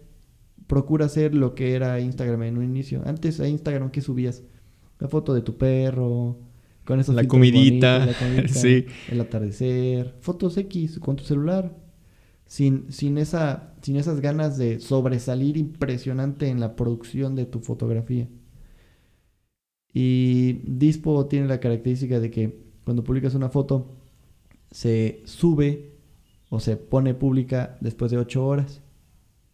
procura ser lo que era Instagram en un inicio. Antes a Instagram, ¿qué subías? La foto de tu perro, con esos la comidita, sí. el atardecer, fotos X con tu celular, sin, sin, esa, sin esas ganas de sobresalir impresionante en la producción de tu fotografía. Y Dispo tiene la característica de que cuando publicas una foto, se sube o se pone pública después de 8 horas,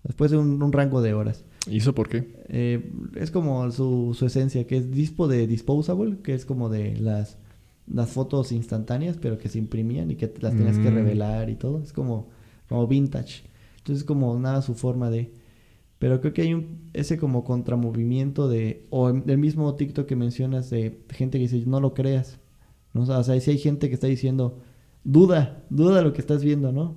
después de un rango de horas. ¿Y eso por qué? Eh, es como su, su, esencia, que es dispo de disposable, que es como de las, las fotos instantáneas, pero que se imprimían y que las tenías que mm. revelar y todo. Es como, como vintage. Entonces, como nada su forma de. Pero creo que hay un, ese como contramovimiento de, o del mismo TikTok que mencionas, de gente que dice, no lo creas. ¿no? O sea, si hay gente que está diciendo, duda, duda lo que estás viendo, ¿no?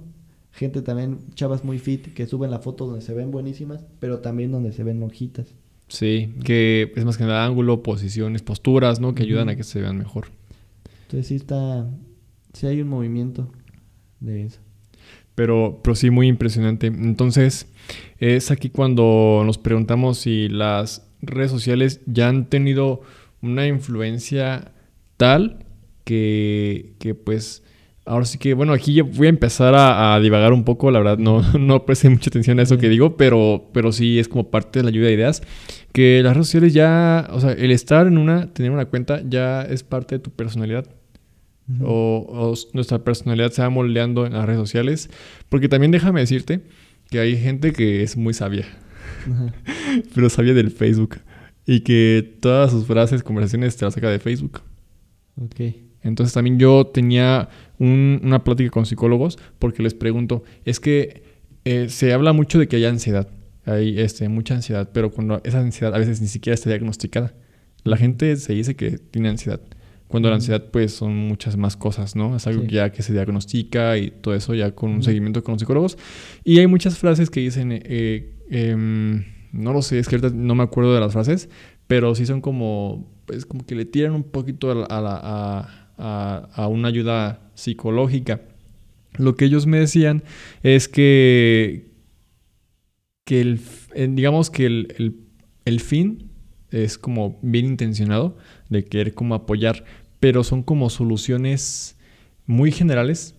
Gente también, chavas muy fit, que suben la foto donde se ven buenísimas, pero también donde se ven lonjitas. Sí, que es más que nada ángulo, posiciones, posturas, ¿no? Que ayudan a que se vean mejor. Entonces sí está, sí hay un movimiento de eso. Pero, pero sí, muy impresionante. Entonces, es aquí cuando nos preguntamos si las redes sociales ya han tenido una influencia tal que, que pues Ahora sí que, bueno, aquí yo voy a empezar a, divagar un poco, la verdad, no, no presté mucha atención a eso que digo, pero, pero sí es como parte de la lluvia de ideas, que las redes sociales ya, o sea, el estar en una, tener una cuenta ya es parte de tu personalidad. o, nuestra personalidad se va moldeando en las redes sociales, porque también déjame decirte que hay gente que es muy sabia, pero sabia del Facebook, y que todas sus frases, conversaciones te las saca de Facebook. Ok. Entonces también yo tenía una plática con psicólogos porque les pregunto, es que eh, se habla mucho de que hay ansiedad, hay este, mucha ansiedad, pero cuando esa ansiedad a veces ni siquiera está diagnosticada. La gente se dice que tiene ansiedad, cuando la ansiedad pues son muchas más cosas, ¿no? Es algo ya que se diagnostica y todo eso ya con un seguimiento con los psicólogos. Y hay muchas frases que dicen, eh, em, no lo sé, es que ahorita no me acuerdo de las frases, pero sí son como, pues como que le tiran un poquito a la... A, a, una ayuda psicológica. Lo que ellos me decían es que, que el, digamos que el, fin es como bien intencionado de querer como apoyar, pero son como soluciones muy generales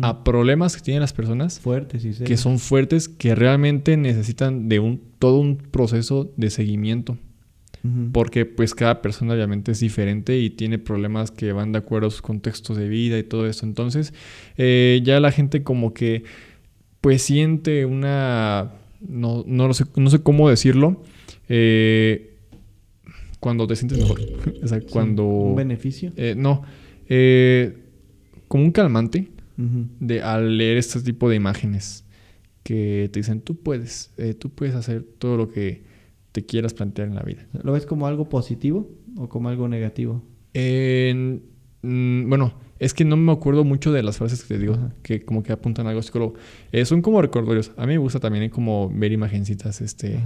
a problemas que tienen las personas fuertes que son fuertes que realmente necesitan de un todo un proceso de seguimiento porque pues cada persona obviamente es diferente y tiene problemas que van de acuerdo a sus contextos de vida y todo eso. Entonces eh, ya la gente como que pues siente una, no, no, sé, no sé cómo decirlo, eh, cuando te sientes mejor. o sea, cuando... ¿Un beneficio? Eh, no, como un calmante de, al leer este tipo de imágenes que te dicen, tú puedes, tú puedes hacer todo lo que te quieras plantear en la vida. ¿Lo ves como algo positivo o como algo negativo? Mm, bueno, es que no me acuerdo mucho de las frases que te digo, que como que apuntan a algo psicólogo. Eh, son como recordatorios. A mí me gusta también como ver imagencitas este,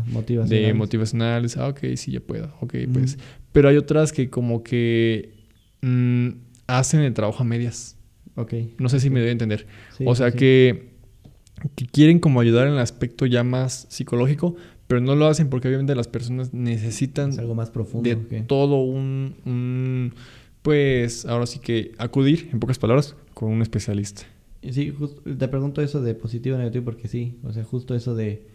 de motivacionales. Ah, ok, sí, ya puedo. Ok, pues. Pero hay otras que como que mm, hacen el trabajo a medias. Ok. No sé si me doy a entender. o sea que, que quieren como ayudar en el aspecto ya más psicológico, pero no lo hacen porque obviamente las personas necesitan algo más profundo de todo un, pues ahora sí que acudir en pocas palabras con un especialista. Sí te pregunto eso de positivo o negativo porque sí o sea justo eso de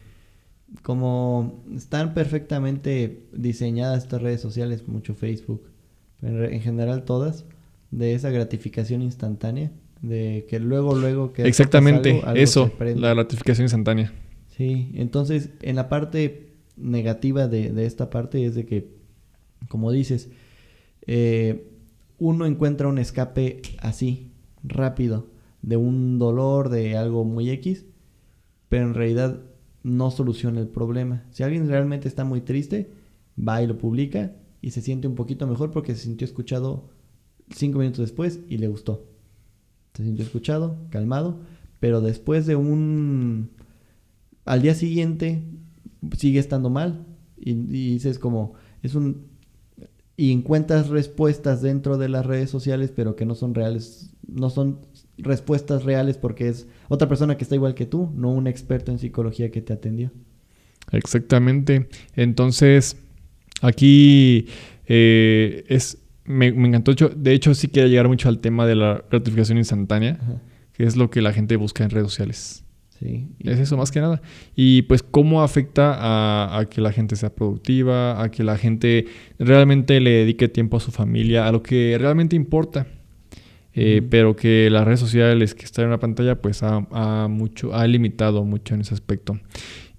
como están perfectamente diseñadas estas redes sociales mucho Facebook pero en general todas de esa gratificación instantánea de que luego luego que exactamente eso la gratificación instantánea Sí, entonces en la parte negativa de, esta parte es de que, como dices, eh, uno encuentra un escape así, rápido, de un dolor, de algo muy X, pero en realidad no soluciona el problema. Si alguien realmente está muy triste, va y lo publica y se siente un poquito mejor porque se sintió escuchado cinco minutos después y le gustó. Se sintió escuchado, calmado, pero después de un al día siguiente sigue estando mal. Y, dices como es un y encuentras respuestas dentro de las redes sociales pero que no son reales no son respuestas reales porque es otra persona que está igual que tú no un experto en psicología que te atendió. Exactamente. Entonces aquí eh, es me, encantó de hecho sí quiero llegar mucho al tema de la gratificación instantánea que es lo que la gente busca en redes sociales es eso más que nada. Y pues cómo afecta a, que la gente sea productiva, a que la gente realmente le dedique tiempo a su familia, a lo que realmente importa. Eh, pero que las redes sociales que están en la pantalla pues ha, mucho, ha limitado mucho en ese aspecto.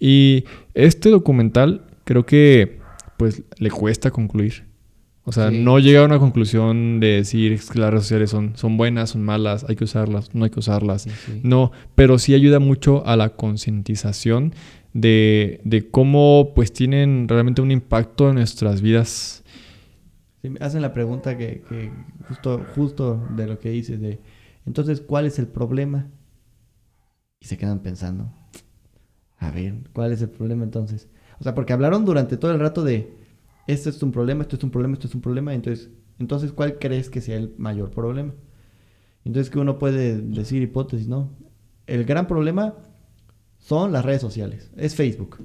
Y este documental creo que pues le cuesta concluir. O sea, no llega a una conclusión de decir que las redes sociales son, son buenas, son malas, hay que usarlas, no hay que usarlas. No, pero sí ayuda mucho a la concientización de, de cómo pues tienen realmente un impacto en nuestras vidas. Hacen la pregunta que, que justo, justo de lo que dices, de entonces, ¿cuál es el problema? Y se quedan pensando, a ver, ¿cuál es el problema entonces? O sea, porque hablaron durante todo el rato de, esto es un problema, esto es un problema, esto es un problema, entonces, entonces ¿cuál crees que sea el mayor problema? Entonces, que uno puede decir hipótesis, ¿no? El gran problema son las redes sociales, es Facebook.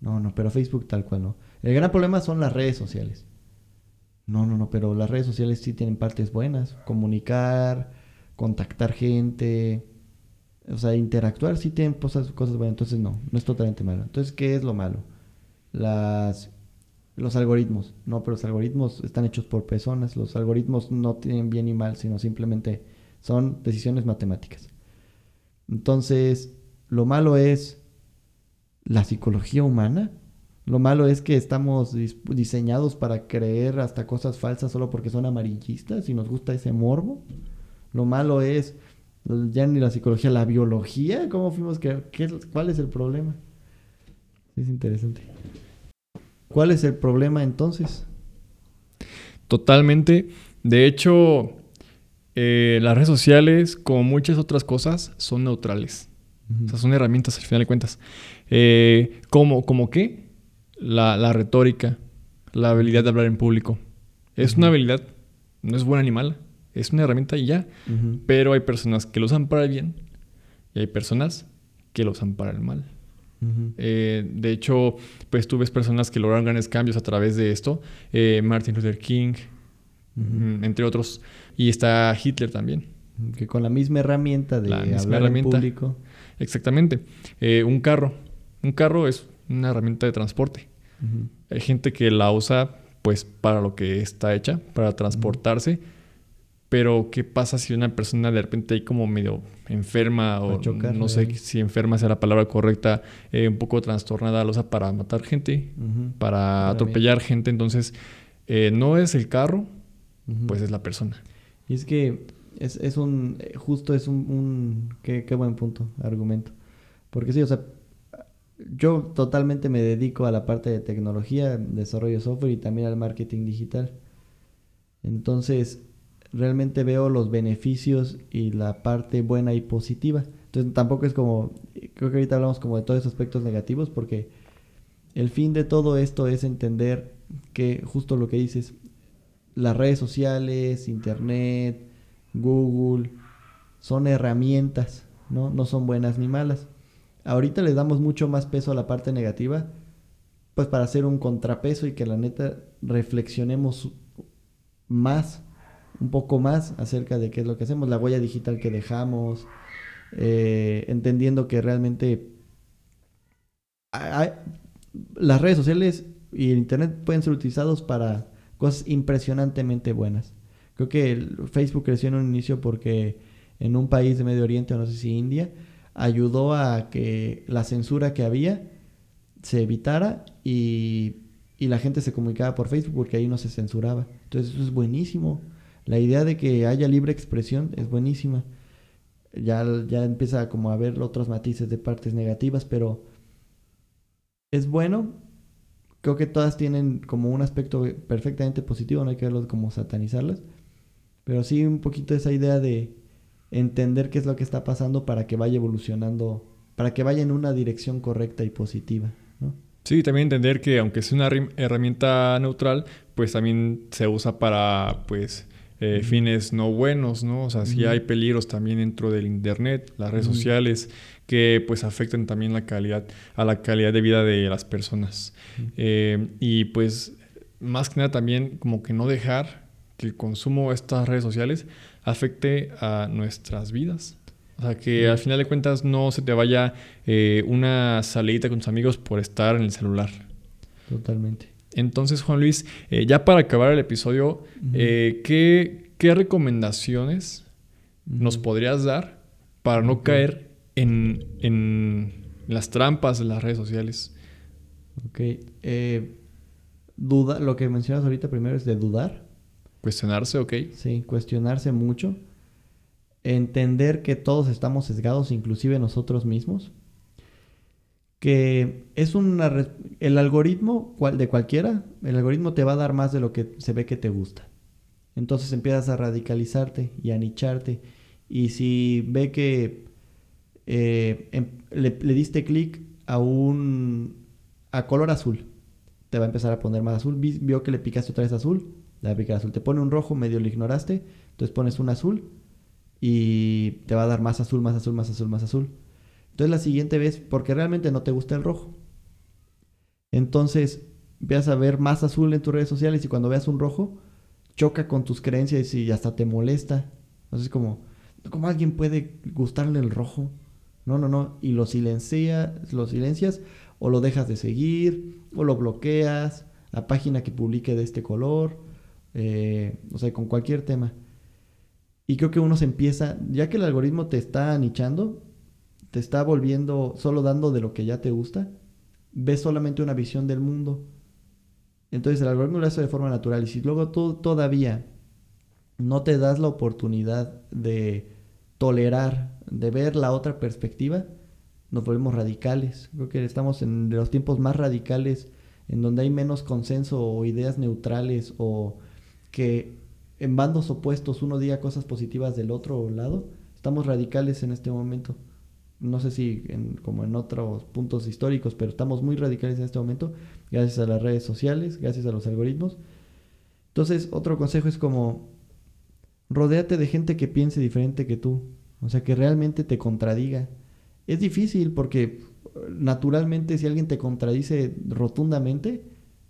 No, no, pero Facebook tal cual no. El gran problema son las redes sociales. No, no, no, pero las redes sociales sí tienen partes buenas. Comunicar, contactar gente, o sea, interactuar sí tienen cosas, cosas buenas. Entonces no, no es totalmente malo. Entonces, ¿qué es lo malo? Las, los algoritmos. No, pero los algoritmos están hechos por personas. Los algoritmos no tienen bien y mal, sino simplemente son decisiones matemáticas. Entonces, lo malo es la psicología humana. Lo malo es que estamos diseñados para creer hasta cosas falsas solo porque son amarillistas y nos gusta ese morbo. Lo malo es ya ni la psicología, la biología. ¿Cómo fuimos que cuál es el problema? Es interesante. ¿Cuál es el problema entonces? Totalmente. De hecho, eh, las redes sociales, como muchas otras cosas, son neutrales. O sea, son herramientas al final de cuentas. Eh, ¿Cómo, ¿Cómo qué? La, la, retórica, la habilidad de hablar en público. Es una habilidad, no es buena ni mala. Es una herramienta y ya. Pero hay personas que lo usan para el bien y hay personas que lo usan para el mal. Eh, de hecho, pues tú ves personas que lograron grandes cambios a través de esto. Eh, Martin Luther King, entre otros. Y está Hitler también. Que con la misma herramienta de hablar herramienta. en público. Exactamente. Eh, un carro. Un carro es una herramienta de transporte. Hay gente que la usa pues para lo que está hecha, para transportarse pero, ¿qué pasa si una persona de repente ahí como medio enferma o no sé si enferma sea la palabra correcta, eh, un poco trastornada, lo usa para matar gente, para atropellar gente? Entonces, eh, no es el carro, pues es la persona. Y es que es, es un, justo es un, un qué, qué buen punto, argumento. Porque sí, o sea, yo totalmente me dedico a la parte de tecnología, desarrollo de software y también al marketing digital. Entonces, realmente veo los beneficios y la parte buena y positiva. Entonces tampoco es como, creo que ahorita hablamos como de todos esos aspectos negativos porque el fin de todo esto es entender que justo lo que dices, las redes sociales, internet, Google, son herramientas, ¿no? No son buenas ni malas. Ahorita les damos mucho más peso a la parte negativa, pues para hacer un contrapeso y que la neta reflexionemos más un poco más acerca de qué es lo que hacemos, la huella digital que dejamos, eh, entendiendo que realmente las redes sociales y el Internet pueden ser utilizados para cosas impresionantemente buenas. Creo que Facebook creció en un inicio porque en un país de Medio Oriente, o no sé si India, ayudó a que la censura que había se evitara y, y la gente se comunicaba por Facebook porque ahí no se censuraba. Entonces eso es buenísimo. La idea de que haya libre expresión es buenísima. Ya, ya empieza como a ver otros matices de partes negativas, pero es bueno. Creo que todas tienen como un aspecto perfectamente positivo, no hay que verlo como satanizarlas. Pero sí un poquito esa idea de entender qué es lo que está pasando para que vaya evolucionando, para que vaya en una dirección correcta y positiva. Sí, también entender que aunque sea una herramienta neutral, pues también se usa para pues eh, fines no buenos, ¿no? O sea, sí hay peligros también dentro del internet, las redes sociales, que pues afectan también la calidad, a la calidad de vida de las personas. Eh, y pues más que nada también como que no dejar que el consumo de estas redes sociales afecte a nuestras vidas. O sea, que al final de cuentas no se te vaya eh, una salida con tus amigos por estar en el celular. Totalmente. Entonces, Juan Luis, eh, ya para acabar el episodio, eh, ¿qué, recomendaciones nos podrías dar para no caer en, las trampas de las redes sociales? Ok. Eh, duda, lo que mencionas ahorita primero es de dudar. Cuestionarse, ok. Sí, cuestionarse mucho. Entender que todos estamos sesgados, inclusive nosotros mismos. Que es una... El algoritmo cual- de cualquiera, el algoritmo te va a dar más de lo que se ve que te gusta. Entonces empiezas a radicalizarte y a nicharte. Y si ve que eh, em- le, le diste clic a un... a color azul, te va a empezar a poner más azul. Vi- Vio que le picaste otra vez azul, le va a picar azul. Te pone un rojo, medio lo ignoraste, entonces pones un azul y te va a dar más azul, más azul, más azul, más azul. Entonces la siguiente vez, porque realmente no te gusta el rojo. Entonces empiezas a ver más azul en tus redes sociales y cuando veas un rojo, choca con tus creencias y hasta te molesta. Entonces como, ¿cómo alguien puede gustarle el rojo? No, no, no. Y lo, silencia, lo silencias o lo dejas de seguir o lo bloqueas a página que publique de este color. eh, o sea, con cualquier tema. Y creo que uno se empieza, ya que el algoritmo te está anichando, te está volviendo solo dando de lo que ya te gusta, ves solamente una visión del mundo. Entonces el algoritmo lo hace de forma natural. Y si luego tú todavía no te das la oportunidad de tolerar, de ver la otra perspectiva, nos volvemos radicales. Creo que estamos en los tiempos más radicales, en donde hay menos consenso o ideas neutrales o que en bandos opuestos uno diga cosas positivas del otro lado. Estamos radicales en este momento. No sé si en- como en otros puntos históricos, pero estamos muy radicales en este momento, gracias a las redes sociales, gracias a los algoritmos. Entonces, otro consejo es como, rodéate de gente que piense diferente que tú, o sea, que realmente te contradiga. Es difícil porque naturalmente si alguien te contradice rotundamente,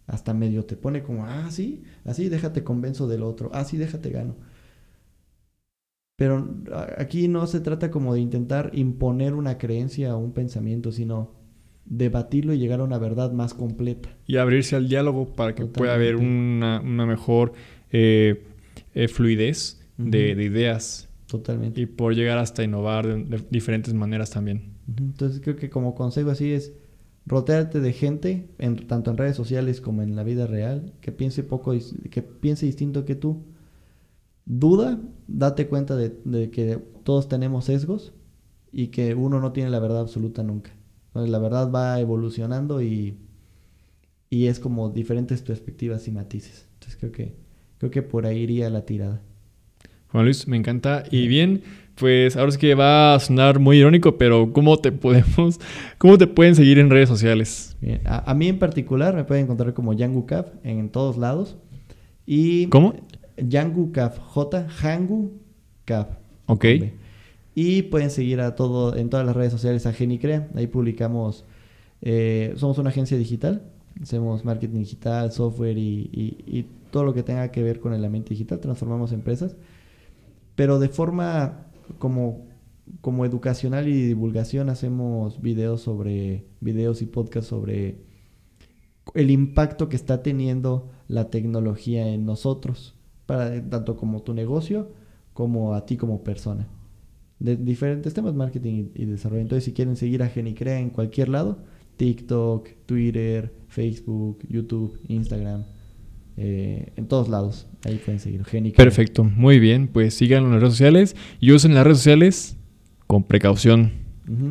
hasta medio te pone como, ah, sí, así déjate convenzo del otro, ah, déjate gano. Pero aquí no se trata como de intentar imponer una creencia o un pensamiento, sino debatirlo y llegar a una verdad más completa. Y abrirse al diálogo para que pueda haber una, una mejor eh, eh, fluidez de, ideas Totalmente. y por llegar hasta innovar de, de diferentes maneras también. Entonces creo que como consejo así es rodearte de gente, en, tanto en redes sociales como en la vida real, que piense poco, que piense distinto que tú. Duda, date cuenta de, de que todos tenemos sesgos y que uno no tiene la verdad absoluta nunca. Entonces, la verdad va evolucionando y, y es como diferentes perspectivas y matices. Entonces creo que, creo que por ahí iría la tirada. Juan Luis, me encanta. Y bien, pues ahora es que va a sonar muy irónico, pero ¿cómo te podemos, cómo te pueden seguir en redes sociales? Bien, A, a mí en particular me pueden encontrar como Yangu Caf en todos lados. Y ¿Cómo? Yangu Caf, J, Hangu Caf. Ok. Y pueden seguir a todo, en todas las redes sociales a Genicrea. Ahí publicamos, eh, somos una agencia digital. Hacemos marketing digital, software y, y- y todo lo que tenga que ver con el ambiente digital. Transformamos empresas. Pero de forma como, como educacional y divulgación hacemos videos sobre, videos y podcasts sobre el impacto que está teniendo la tecnología en nosotros, para tanto como tu negocio como a ti como persona. De diferentes temas, marketing y, y desarrollo. Entonces, si quieren seguir a Genicrea en cualquier lado, TikTok, Twitter, Facebook, YouTube, Instagram, eh, en todos lados, ahí pueden seguir. Genicrea. Perfecto, muy bien. Pues síganlo en las redes sociales y usen las redes sociales con precaución.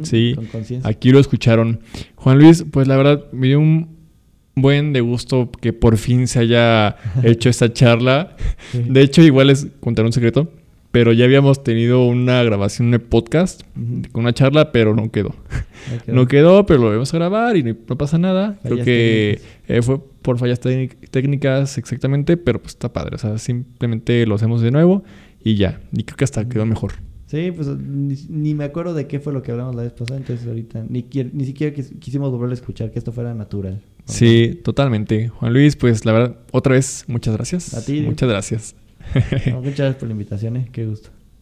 Sí, Con. Aquí lo escucharon. Juan Luis, pues la verdad me dio un buen de gusto que por fin se haya hecho esta charla. Sí. De hecho, igual les contaré un secreto, pero ya habíamos tenido una grabación de podcast con una charla, pero no quedó. No quedó, pero lo vamos a grabar y no pasa nada. Creo que eh, fue por fallas técnic- técnicas exactamente, pero pues está padre. O sea, simplemente lo hacemos de nuevo y ya. Y creo que hasta quedó mejor. Sí, pues ni, ni me acuerdo de qué fue lo que hablamos la vez pasada, entonces ahorita ni, ni siquiera quis- quisimos volver a escuchar que esto fuera natural. Sí, totalmente. Juan Luis, pues la verdad, otra vez, muchas gracias. A ti. Muchas gracias. No, muchas gracias por la invitación, ¿eh? Qué gusto.